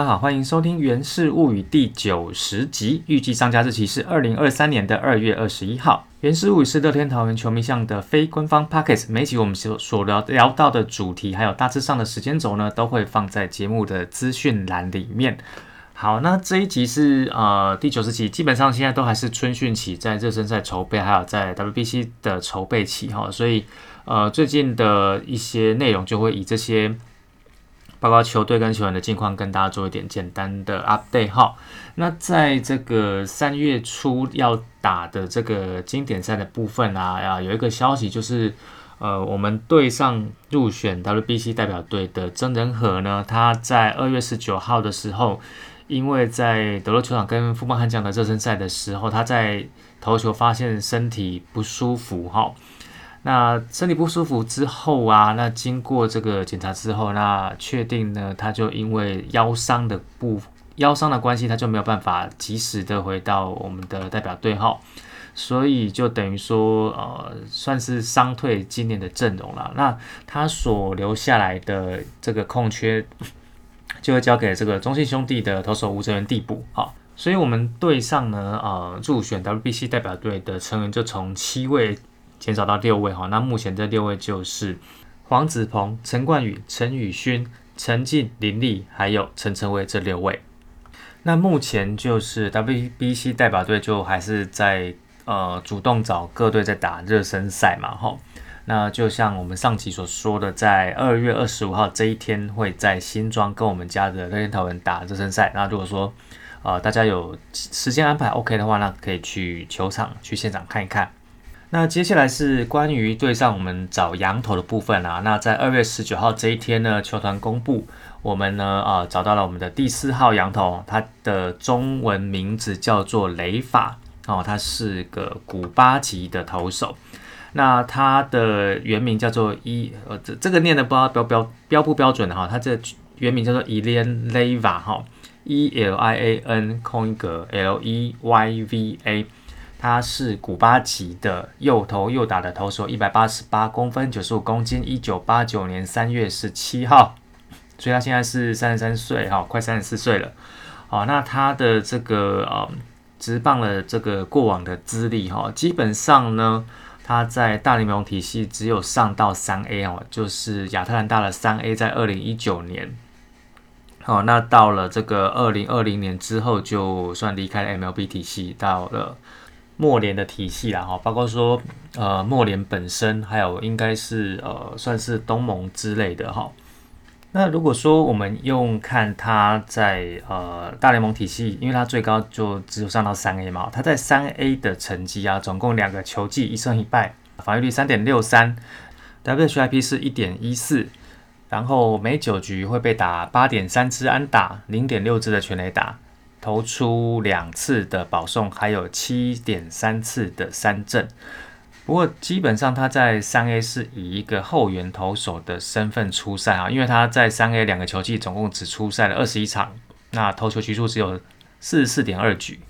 大家好，欢迎收听《源氏物语》第九十集，预计上架日期是二零二三年的二月二十一号。《源氏物语》是乐天桃园球迷向的非官方 p o c k e t 每集我们所所聊聊到的主题，还有大致上的时间轴呢，都会放在节目的资讯栏里面。好，那这一集是呃第九十集，基本上现在都还是春训期，在热身赛筹备，还有在 WBC 的筹备期哈，所以呃最近的一些内容就会以这些。包括球队跟球员的近况，跟大家做一点简单的 update 哈。那在这个三月初要打的这个经典赛的部分啊，啊有一个消息就是，呃，我们队上入选 WBC 代表队的曾仁和呢，他在二月十九号的时候，因为在德罗球场跟富邦悍将的热身赛的时候，他在投球发现身体不舒服哈。那身体不舒服之后啊，那经过这个检查之后，那确定呢，他就因为腰伤的不腰伤的关系，他就没有办法及时的回到我们的代表队哈，所以就等于说呃，算是伤退今年的阵容了。那他所留下来的这个空缺，就会交给这个中信兄弟的投手吴哲源递补哈。所以我们队上呢，呃，入选 WBC 代表队的成员就从七位。减少到六位哈，那目前这六位就是黄子鹏、陈冠宇、陈宇勋、陈进、林立，还有陈晨威这六位。那目前就是 WBC 代表队就还是在呃主动找各队在打热身赛嘛哈。那就像我们上期所说的，在二月二十五号这一天会在新庄跟我们家的乐天桃园打热身赛。那如果说呃大家有时间安排 OK 的话，那可以去球场去现场看一看。那接下来是关于对上我们找羊头的部分啊。那在二月十九号这一天呢，球团公布我们呢啊找到了我们的第四号羊头，他的中文名字叫做雷法哦，他是个古巴籍的投手。那他的原名叫做伊呃这这个念的不知道标标标不标准的哈，他这原名叫做 Elian Leva 哈，E L I A N 空一格 L E Y V A。他是古巴籍的右投右打的投手，一百八十八公分，九十五公斤，一九八九年三月十七号，所以他现在是三十三岁，哈，快三十四岁了。好，那他的这个呃，直棒的这个过往的资历，哈，基本上呢，他在大联盟体系只有上到三 A 哦，就是亚特兰大的三 A，在二零一九年。好，那到了这个二零二零年之后，就算离开了 MLB 体系，到了。莫联的体系啦，哈，包括说，呃，莫联本身，还有应该是呃，算是东盟之类的哈。那如果说我们用看他在呃大联盟体系，因为他最高就只有上到三 A 嘛，他在三 A 的成绩啊，总共两个球季一胜一败，防御率三点六三，WHIP 是一点一四，然后每九局会被打八点三支安打，零点六支的全垒打。投出两次的保送，还有七点三次的三振。不过基本上他在三 A 是以一个后援投手的身份出赛啊，因为他在三 A 两个球季总共只出赛了二十一场，那投球局数只有四十四点二局。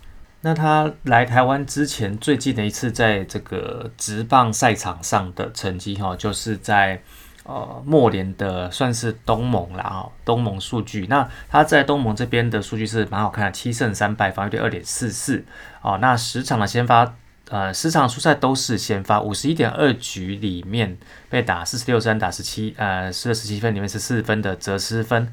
那他来台湾之前最近的一次在这个直棒赛场上的成绩哈，就是在。呃，莫联的算是东盟了哈，东盟数据。那他在东盟这边的数据是蛮好看的，七胜三败，防御率二点四四。哦，那十场的先发，呃，十场出赛都是先发，五十一点二局里面被打四十六分，打十七，呃，失了十七分，里面是四分的折失分。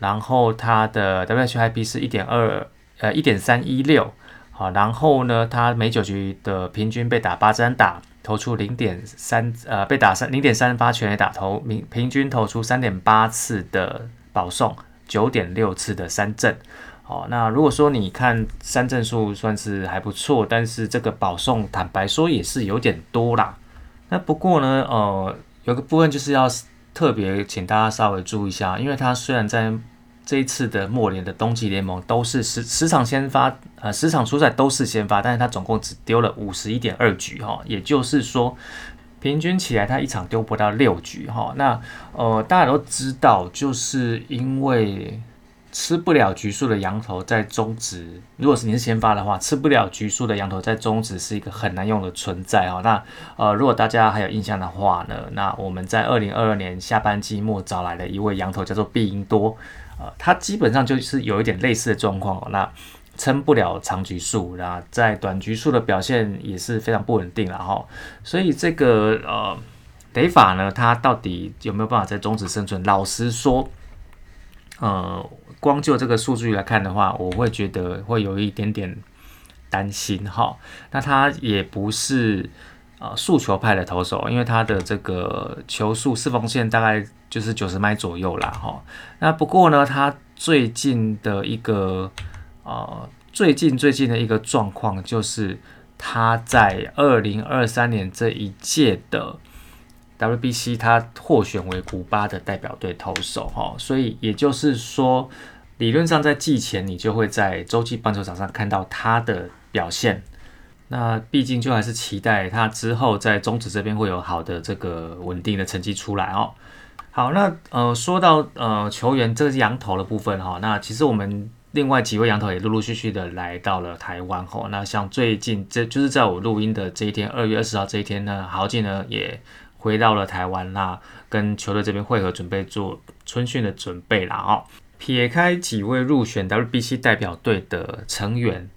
然后他的 WHIP 是一点二，呃，一点三一六。好，然后呢，他每九局的平均被打八针打。投出零点三，呃，被打三零点三发全垒打投，平平均投出三点八次的保送，九点六次的三振。哦，那如果说你看三振数算是还不错，但是这个保送坦白说也是有点多啦。那不过呢，呃，有个部分就是要特别请大家稍微注意一下，因为它虽然在这一次的末联的冬季联盟都是十十场先发，呃，十场出赛都是先发，但是他总共只丢了五十一点二局哈，也就是说，平均起来他一场丢不到六局哈。那呃，大家都知道，就是因为吃不了局数的羊头在中职，如果是你是先发的话，吃不了局数的羊头在中职是一个很难用的存在哦。那呃，如果大家还有印象的话呢，那我们在二零二二年下半季末找来的一位羊头叫做毕英多，呃，他基本上就是有一点类似的状况。那撑不了长局数，然后在短局数的表现也是非常不稳定了哈。所以这个呃，雷法呢，它到底有没有办法在中止生存？老实说，呃。光就这个数据来看的话，我会觉得会有一点点担心哈。那它也不是呃速球派的投手，因为他的这个球速四缝线大概就是九十迈左右啦哈。那不过呢，他最近的一个呃最近最近的一个状况就是他在二零二三年这一届的。WBC 他获选为古巴的代表队投手哈，所以也就是说，理论上在季前你就会在洲际棒球场上看到他的表现。那毕竟就还是期待他之后在中职这边会有好的这个稳定的成绩出来哦。好，那呃说到呃球员这个羊头的部分哈，那其实我们另外几位羊头也陆陆续续的来到了台湾哈。那像最近这就是在我录音的这一天，二月二十号这一天呢，豪进呢也。回到了台湾那跟球队这边会合，准备做春训的准备了哦。撇开几位入选 WBC 代表队的成员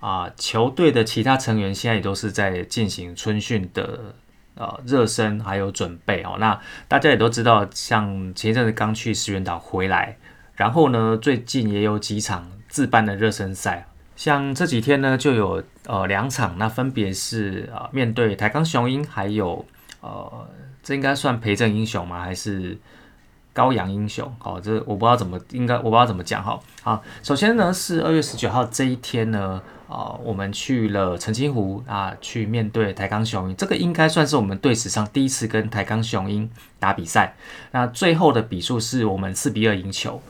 啊，球队的其他成员现在也都是在进行春训的呃热身还有准备哦。那大家也都知道，像前一阵子刚去石原岛回来，然后呢最近也有几场自办的热身赛，像这几天呢就有呃两场，那分别是啊面对台钢雄鹰还有。呃，这应该算陪阵英雄吗？还是羔羊英雄？好，这我不知道怎么应该，我不知道怎么讲哈。好，首先呢是二月十九号这一天呢，啊，我们去了澄清湖啊，去面对台钢雄鹰，这个应该算是我们队史上第一次跟台钢雄鹰打比赛。那最后的比数是我们四比二赢球。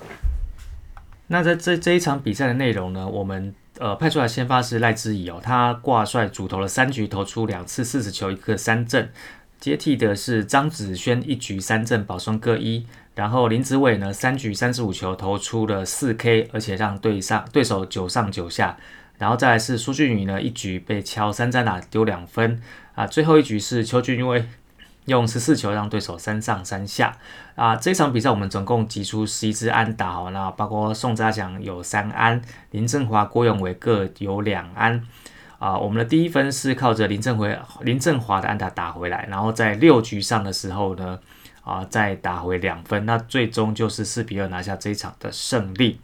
那在这这一场比赛的内容呢，我们呃派出来先发是赖之仪哦，他挂帅主投了三局，投出两次四十球，一个三振。接替的是张子萱一局三振保双各一，然后林子伟呢三局三十五球投出了四 K，而且让对上对手九上九下，然后再来是苏俊宇呢一局被敲三战打丢两分啊，最后一局是邱俊威用十四球让对手三上三下啊，这场比赛我们总共击出十一支安打哦，那包括宋家祥有三安，林振华郭永伟各有两安。啊，我们的第一分是靠着林振辉、林振华的安打打回来，然后在六局上的时候呢，啊，再打回两分，那最终就是四比二拿下这一场的胜利。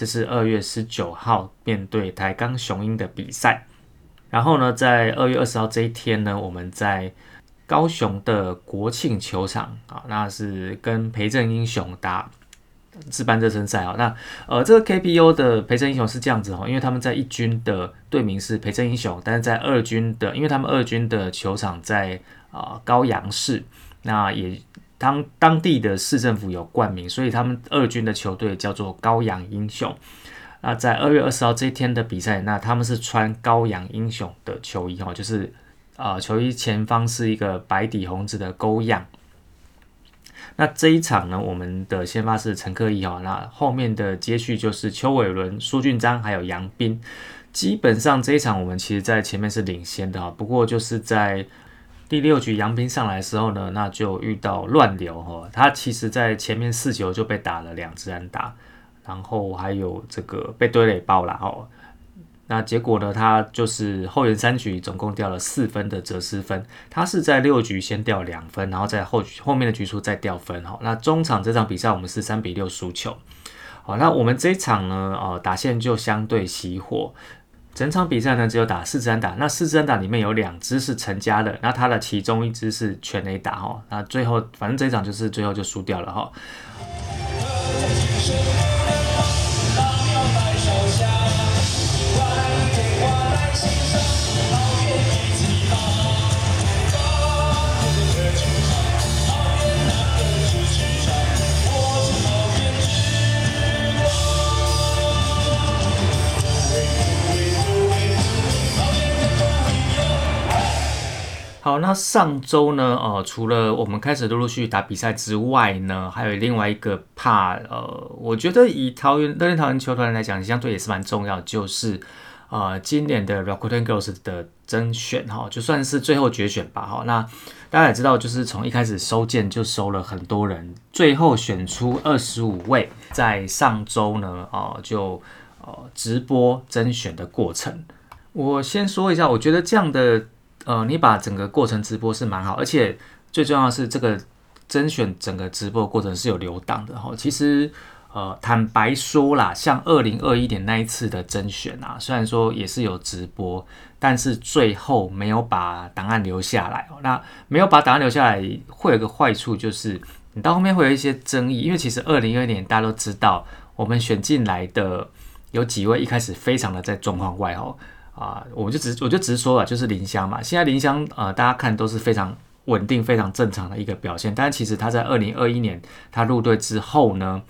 这是二月十九号面对台钢雄鹰的比赛。然后呢，在二月二十号这一天呢，我们在高雄的国庆球场啊，那是跟培正英雄打。自办热身赛啊，那呃，这个 KPU 的培正英雄是这样子哦，因为他们在一军的队名是培正英雄，但是在二军的，因为他们二军的球场在啊高阳市，那也当当地的市政府有冠名，所以他们二军的球队叫做高阳英雄。那在二月二十号这一天的比赛，那他们是穿高阳英雄的球衣哈，就是啊球衣前方是一个白底红字的勾样。那这一场呢，我们的先发是陈克义哈，那后面的接续就是邱伟伦、苏俊章还有杨斌。基本上这一场我们其实在前面是领先的哈，不过就是在第六局杨斌上来的时候呢，那就遇到乱流哈，他其实在前面四球就被打了两支安打，然后还有这个被堆垒包了哈。那结果呢？他就是后援三局总共掉了四分的折失分。他是在六局先掉两分，然后在后后面的局数再掉分。哈，那中场这场比赛我们是三比六输球。好，那我们这一场呢？哦，打线就相对熄火。整场比赛呢只有打四支安打，那四支安打里面有两支是成家的，那他的其中一支是全垒打。哈，那最后反正这一场就是最后就输掉了。哈。好，那上周呢，呃，除了我们开始陆陆续续打比赛之外呢，还有另外一个怕，呃，我觉得以桃园乐天桃园球团来讲，相对也是蛮重要，就是呃，今年的 Rakuten Girls 的甄选哈，就算是最后决选吧，哈，那大家也知道，就是从一开始收件就收了很多人，最后选出二十五位，在上周呢，哦，就呃直播甄选的过程，我先说一下，我觉得这样的。呃，你把整个过程直播是蛮好，而且最重要的是这个甄选整个直播过程是有留档的哈。其实，呃，坦白说啦，像二零二一年那一次的甄选啊，虽然说也是有直播，但是最后没有把档案留下来。那没有把档案留下来，会有个坏处，就是你到后面会有一些争议，因为其实二零二一年大家都知道，我们选进来的有几位一开始非常的在状况外哦。啊，我就直我就直说了，就是林香嘛。现在林香呃，大家看都是非常稳定、非常正常的一个表现。但是其实他在二零二一年他入队之后呢，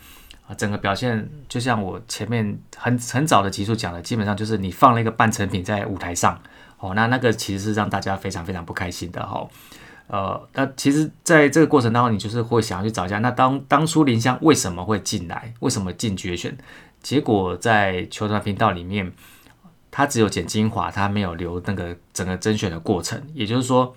啊，整个表现就像我前面很很早的集数讲的，基本上就是你放了一个半成品在舞台上，哦，那那个其实是让大家非常非常不开心的哈。呃，那其实在这个过程当中，你就是会想要去找一下，那当当初林香为什么会进来，为什么进决选？结果在球团频道里面。他只有剪精华，他没有留那个整个甄选的过程，也就是说，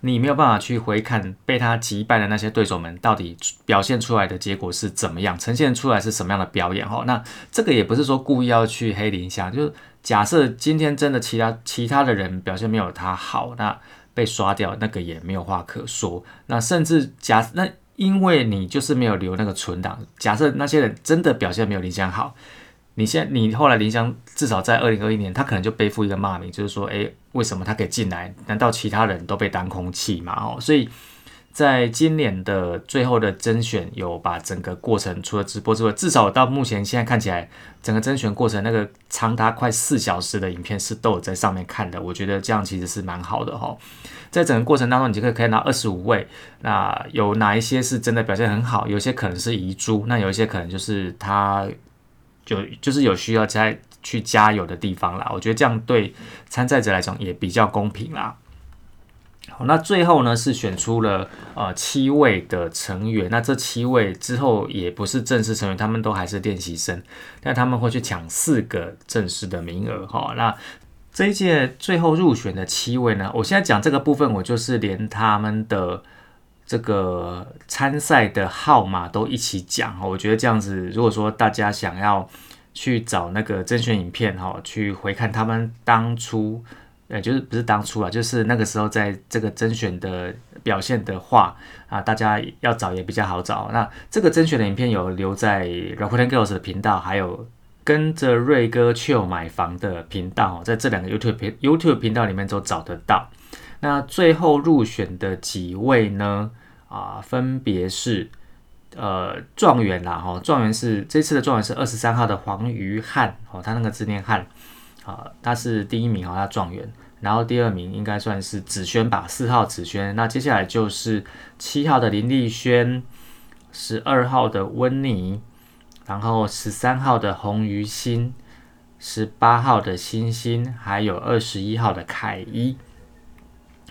你没有办法去回看被他击败的那些对手们到底表现出来的结果是怎么样，呈现出来是什么样的表演哈。那这个也不是说故意要去黑林香，就是假设今天真的其他其他的人表现没有他好，那被刷掉那个也没有话可说。那甚至假那因为你就是没有留那个存档，假设那些人真的表现没有林香好。你现在，你后来林湘至少在二零二一年，他可能就背负一个骂名，就是说，诶，为什么他可以进来？难道其他人都被当空气吗？哦，所以在今年的最后的甄选，有把整个过程除了直播之外，至少到目前现在看起来，整个甄选过程那个长达快四小时的影片是都有在上面看的。我觉得这样其实是蛮好的哈。在整个过程当中，你就可以看到二十五位，那有哪一些是真的表现很好？有些可能是遗珠，那有一些可能就是他。就就是有需要再去加油的地方啦，我觉得这样对参赛者来讲也比较公平啦。好，那最后呢是选出了呃七位的成员，那这七位之后也不是正式成员，他们都还是练习生，但他们会去抢四个正式的名额哈。那这一届最后入选的七位呢，我现在讲这个部分，我就是连他们的这个参赛的号码都一起讲我觉得这样子，如果说大家想要去找那个甄选影片哈，去回看他们当初，呃，就是不是当初啊，就是那个时候在这个甄选的表现的话啊，大家要找也比较好找。那这个甄选的影片有留在 Rakuten Girls 的频道，还有跟着瑞哥去买房的频道，在这两个 YouTube 频 YouTube 频道里面都找得到。那最后入选的几位呢？啊，分别是。呃，状元啦，哈，状元是这次的状元是二十三号的黄于汉，哦，他那个字念汉，啊，他是第一名，哦，他状元，然后第二名应该算是子轩吧，四号子轩，那接下来就是七号的林丽轩，十二号的温妮，然后十三号的洪于欣，十八号的星星，还有二十一号的凯一。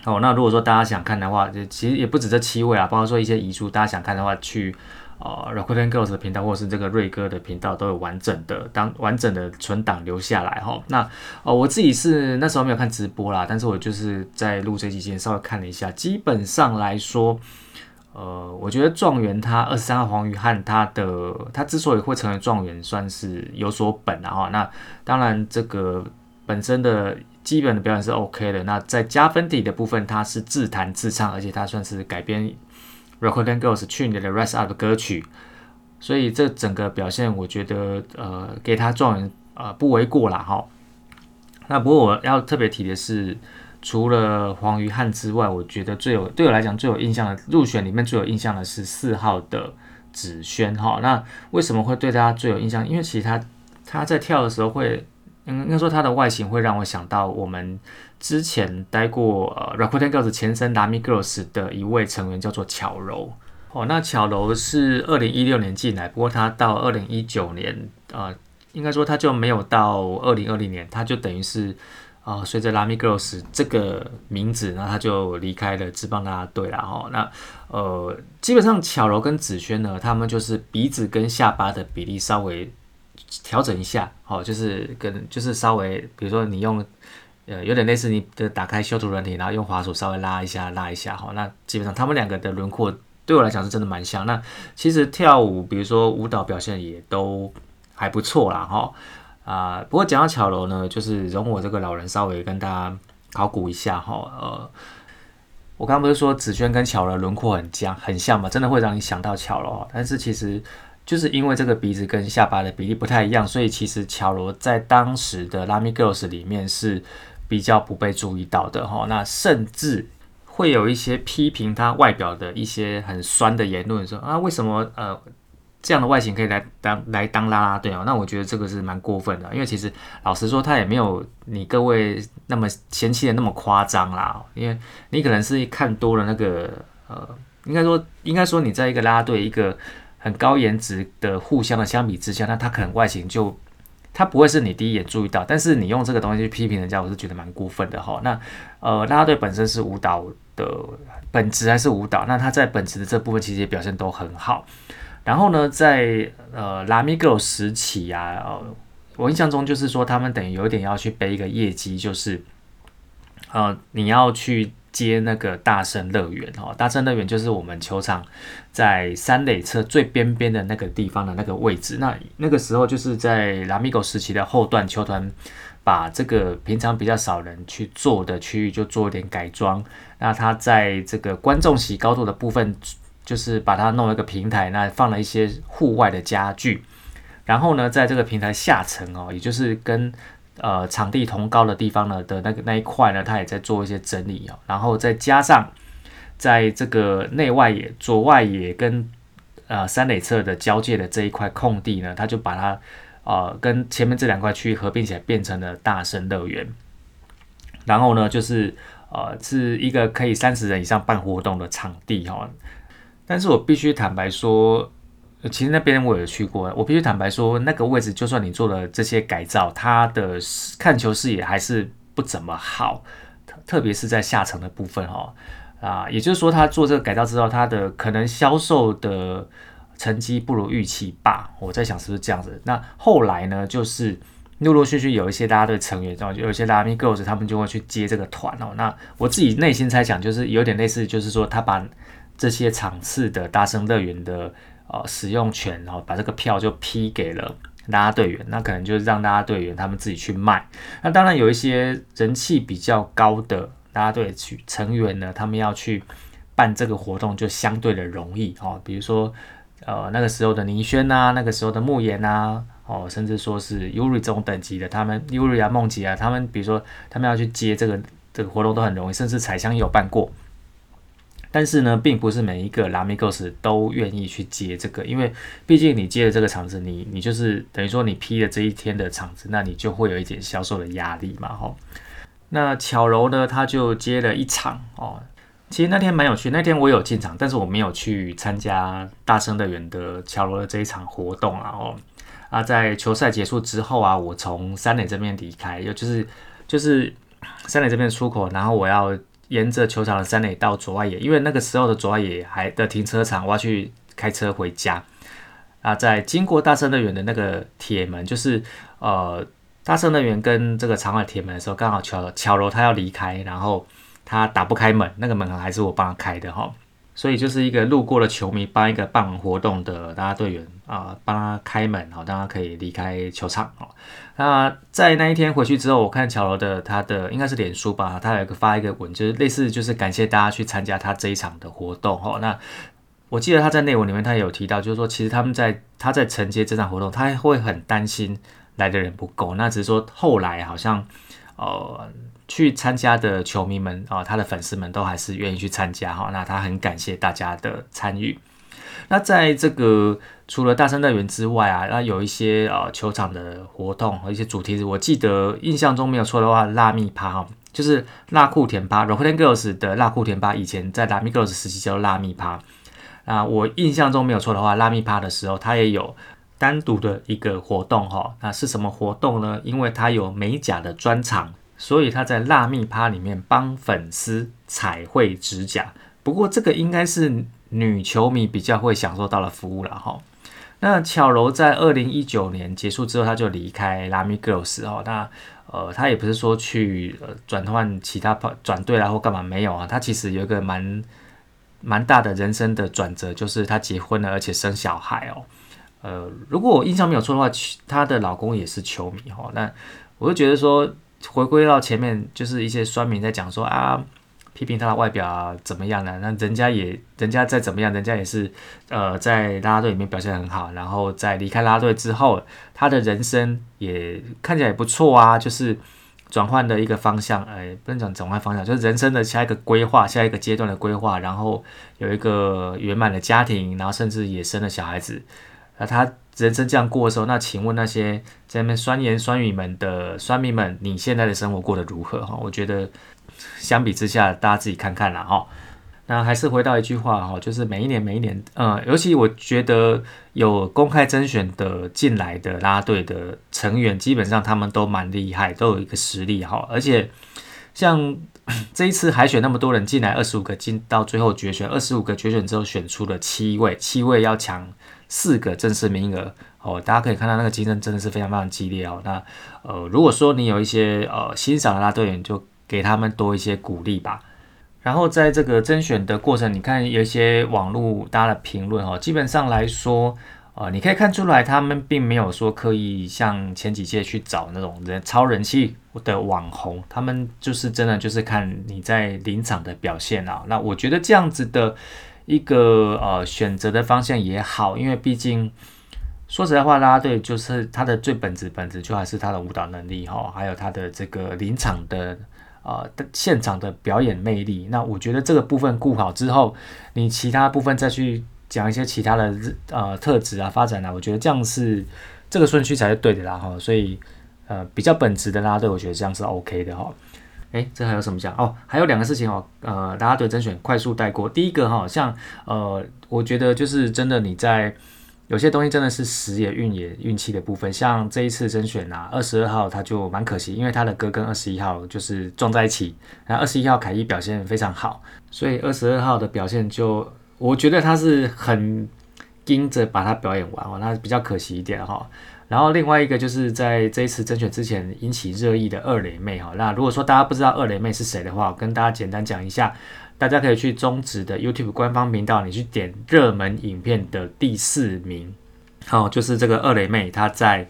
哦，那如果说大家想看的话，就其实也不止这七位啊，包括说一些遗书，大家想看的话，去呃 Rakuten Girls 的频道或者是这个瑞哥的频道都有完整的当完整的存档留下来哈。那哦，我自己是那时候没有看直播啦，但是我就是在录这期间稍微看了一下，基本上来说，呃，我觉得状元他二十三号黄宇汉他的他之所以会成为状元，算是有所本啊。那当然这个本身的。基本的表演是 OK 的。那在加分底的部分，它是自弹自唱，而且它算是改编 Rakuten Girls 去年的 Rise Up 的歌曲，所以这整个表现，我觉得呃给他状元呃不为过啦哈。那不过我要特别提的是，除了黄于汉之外，我觉得最有对我来讲最有印象的入选里面最有印象的是四号的子轩哈。那为什么会对他最有印象？因为其实他他在跳的时候会。应该说它的外形会让我想到我们之前待过呃 Rakuten Girls 前身 Nami Girls 的一位成员叫做巧柔哦，那巧柔是二零一六年进来，不过她到二零一九年呃，应该说她就没有到二零二零年，她就等于是啊，随着拉米 girls 这个名字，然后他就离开了职棒啦队了哈。那呃，基本上巧柔跟子萱呢，他们就是鼻子跟下巴的比例稍微调整一下，哦，就是跟就是稍微，比如说你用呃有点类似你的打开修图软体，然后用滑鼠稍微拉一下拉一下，哈，那基本上他们两个的轮廓对我来讲是真的蛮像。那其实跳舞，比如说舞蹈表现也都还不错啦，哈。啊，不过讲到巧柔呢，就是容我这个老人稍微跟大家考古一下哈。呃，我刚刚不是说紫萱跟巧柔轮廓很像很像嘛，真的会让你想到巧柔。但是其实就是因为这个鼻子跟下巴的比例不太一样，所以其实乔罗在当时的拉米 girls 里面是比较不被注意到的哈。那甚至会有一些批评他外表的一些很酸的言论，说啊为什么呃。这样的外形可以来当来当啦啦队哦，那我觉得这个是蛮过分的，因为其实老实说，他也没有你各位那么嫌弃的那么夸张啦。因为你可能是看多了那个呃，应该说应该说你在一个啦啦队一个很高颜值的互相的相比之下，那他可能外形就他不会是你第一眼注意到，但是你用这个东西去批评人家，我是觉得蛮过分的哈。那呃，啦啦队本身是舞蹈的本质还是舞蹈，那他在本质的这部分其实也表现都很好。然后呢，在呃拉米 girl 时期呀，呃，我印象中就是说他们等于有点要去背一个业绩，就是呃你要去接那个大圣乐园哦，大圣乐园就是我们球场在三垒侧最边边的那个地方的那个位置。那那个时候就是在拉米狗时期的后段，球团把这个平常比较少人去做的区域就做一点改装。那它在这个观众席高度的部分。就是把它弄了一个平台，那放了一些户外的家具，然后呢，在这个平台下层哦，也就是跟呃场地同高的地方呢的那个那一块呢，它也在做一些整理哦，然后再加上在这个内外野左外野跟呃三垒侧的交界的这一块空地呢，它就把它呃跟前面这两块区域合并起来，变成了大神乐园。然后呢，就是呃是一个可以三十人以上办活动的场地哈。但是我必须坦白说，其实那边我有去过。我必须坦白说，那个位置就算你做了这些改造，它的看球视野还是不怎么好，特别是在下层的部分哈啊，也就是说，他做这个改造之后，他的可能销售的成绩不如预期吧。我在想是不是这样子。那后来呢，就是陆陆续续有一些大家的成员，然后有一些拉米 girls，他们就会去接这个团哦。那我自己内心猜想，就是有点类似，就是说他把。这些场次的大声乐园的呃使用权，然后把这个票就批给了拉拉队员，那可能就是让拉拉队员他们自己去卖。那当然有一些人气比较高的拉拉队去成员呢，他们要去办这个活动就相对的容易哦。比如说呃那个时候的倪轩呐，那个时候的慕言呐，哦甚至说是 Uri 这种等级的，他们 Uri 啊梦吉啊，他们比如说他们要去接这个这个活动都很容易，甚至彩香也有办过。但是呢，并不是每一个拉米 gos 都愿意去接这个，因为毕竟你接了这个场子，你你就是等于说你批了这一天的场子，那你就会有一点销售的压力嘛，吼。那巧柔呢，他就接了一场哦。其实那天蛮有趣，那天我有进场，但是我没有去参加大声的远的巧柔的这一场活动啊，哦。啊，在球赛结束之后啊，我从三垒这边离开，又就是就是三垒这边出口，然后我要。沿着球场的三垒到左外野，因为那个时候的左外野还的停车场，我要去开车回家。啊，在经过大圣乐园的那个铁门，就是呃大圣乐园跟这个长海铁门的时候，刚好巧巧柔他要离开，然后他打不开门，那个门还是我帮他开的哈。所以就是一个路过的球迷帮一个办活动的大家队员啊，帮他开门，好，让他可以离开球场哦。那在那一天回去之后，我看乔罗的他的应该是脸书吧，他有个发一个文，就是类似就是感谢大家去参加他这一场的活动哦。那我记得他在内文里面他也有提到，就是说其实他们在他在承接这场活动，他会很担心来的人不够，那只是说后来好像呃。去参加的球迷们啊，他的粉丝们都还是愿意去参加哈。那他很感谢大家的参与。那在这个除了大圣乐园之外啊，那有一些啊球场的活动和一些主题，我记得印象中没有错的话，辣蜜趴哈，就是辣酷甜趴 r o c k e n Girls 的辣酷甜趴，以前在辣蜜 Girls 时期叫辣蜜趴。啊，我印象中没有错的话，辣蜜趴的时候，它也有单独的一个活动哈。那是什么活动呢？因为它有美甲的专场。所以他在辣蜜趴里面帮粉丝彩绘指甲。不过这个应该是女球迷比较会享受到的服务了哈。那巧柔在二零一九年结束之后，他就离开拉米 girls 哦。那呃，他也不是说去转换其他转队啦或干嘛没有啊。他其实有一个蛮蛮大的人生的转折，就是他结婚了，而且生小孩哦。呃，如果我印象没有错的话，她的老公也是球迷哈。那我就觉得说，回归到前面，就是一些酸民在讲说啊。批评他的外表怎么样呢？那人家也，人家再怎么样，人家也是，呃，在拉拉队里面表现很好。然后在离开拉拉队之后，他的人生也看起来也不错啊，就是转换的一个方向，哎，不能讲转换方向，就是人生的下一个规划，下一个阶段的规划。然后有一个圆满的家庭，然后甚至也生了小孩子。那他人生这样过的时候，那请问那些在那边酸言酸语们的酸民们，你现在的生活过得如何？哈，我觉得。相比之下，大家自己看看啦哈。那还是回到一句话哈，就是每一年每一年，呃，尤其我觉得有公开甄选的进来的拉队的成员，基本上他们都蛮厉害，都有一个实力哈。而且像 这一次海选那么多人进来，二十五个进到最后决选，二十五个决选之后选出了七位，七位要抢四个正式名额哦。大家可以看到那个竞争真的是非常非常激烈哦。那呃，如果说你有一些呃欣赏的拉队员就。给他们多一些鼓励吧。然后在这个甄选的过程，你看有一些网络大家的评论哈，基本上来说，呃，你可以看出来他们并没有说刻意像前几届去找那种人超人气的网红，他们就是真的就是看你在临场的表现啊。那我觉得这样子的一个呃选择的方向也好，因为毕竟说实在话，拉拉队就是他的最本质本质就还是他的舞蹈能力哈，还有他的这个临场的。呃，现场的表演魅力，那我觉得这个部分顾好之后，你其他部分再去讲一些其他的呃特质啊、发展啊，我觉得这样是这个顺序才是对的啦哈。所以呃，比较本质的拉队，我觉得这样是 OK 的哈。诶，这还有什么讲哦？还有两个事情哦，呃，拉队甄选快速带过。第一个哈，像呃，我觉得就是真的你在。有些东西真的是时也运也运气的部分，像这一次甄选啊，二十二号他就蛮可惜，因为他的歌跟二十一号就是撞在一起，那二十一号凯伊表现非常好，所以二十二号的表现就我觉得他是很盯着把它表演完哦，那比较可惜一点哈。然后另外一个就是在这一次甄选之前引起热议的二雷妹哈，那如果说大家不知道二雷妹是谁的话，我跟大家简单讲一下。大家可以去中职的 YouTube 官方频道，你去点热门影片的第四名，好，就是这个二雷妹，她在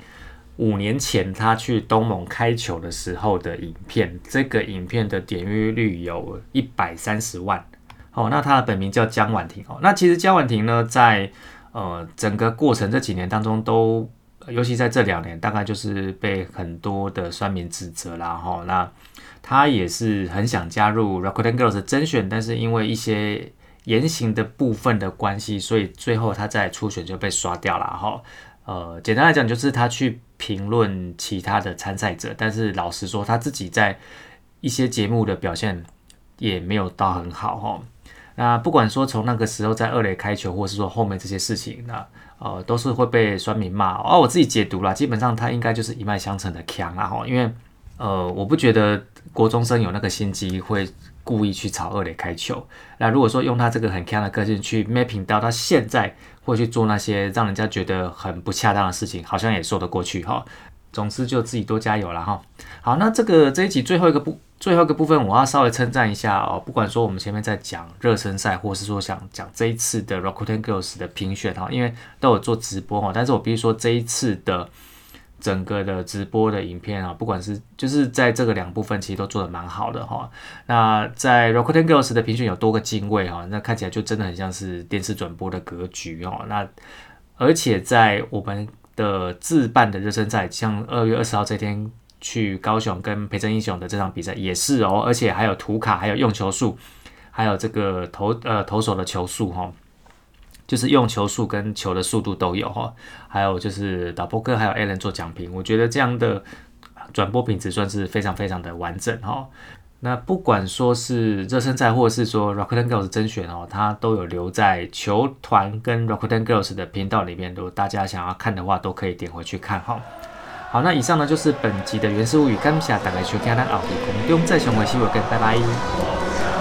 五年前她去东盟开球的时候的影片，这个影片的点阅率有一百三十万，好，那她的本名叫江婉婷，哦，那其实江婉婷呢，在呃整个过程这几年当中，都尤其在这两年，大概就是被很多的酸民指责啦，哈，那。他也是很想加入 Rakuten Girls 的甄选，但是因为一些言行的部分的关系，所以最后他在初选就被刷掉了哈。呃，简单来讲就是他去评论其他的参赛者，但是老实说他自己在一些节目的表现也没有到很好哈。那不管说从那个时候在二垒开球，或是说后面这些事情，那呃都是会被酸民骂。而我自己解读啦，基本上他应该就是一脉相承的强啊，因为。呃，我不觉得国中生有那个心机会故意去朝二垒开球。那如果说用他这个很强的个性去 mapping 到他现在会去做那些让人家觉得很不恰当的事情，好像也说得过去哈。总之就自己多加油了哈。好，那这个这一集最后一个部最后一个部分，我要稍微称赞一下哦。不管说我们前面在讲热身赛，或是说想讲这一次的 Rakuten Girls 的评选哈，因为都有做直播哈，但是我必须说这一次的。整个的直播的影片啊，不管是就是在这个两部分，其实都做的蛮好的哈。那在 Rakuten Girls 的评选有多个精位哈，那看起来就真的很像是电视转播的格局哦。那而且在我们的自办的热身赛，像二月二十号这天去高雄跟培正英雄的这场比赛也是哦，而且还有图卡，还有用球数，还有这个投呃投手的球数哈。就是用球速跟球的速度都有哈，还有就是导播哥还有 a l a n 做讲评，我觉得这样的转播品质算是非常非常的完整哈。那不管说是热身赛或者是说 r o c k e t Girls 甄选哦，它都有留在球团跟 r o c k e t Girls 的频道里面，如果大家想要看的话，都可以点回去看哈。好，那以上呢就是本集的原始物语，感谢大家收听，咱后期空中再相会，希望跟拜拜。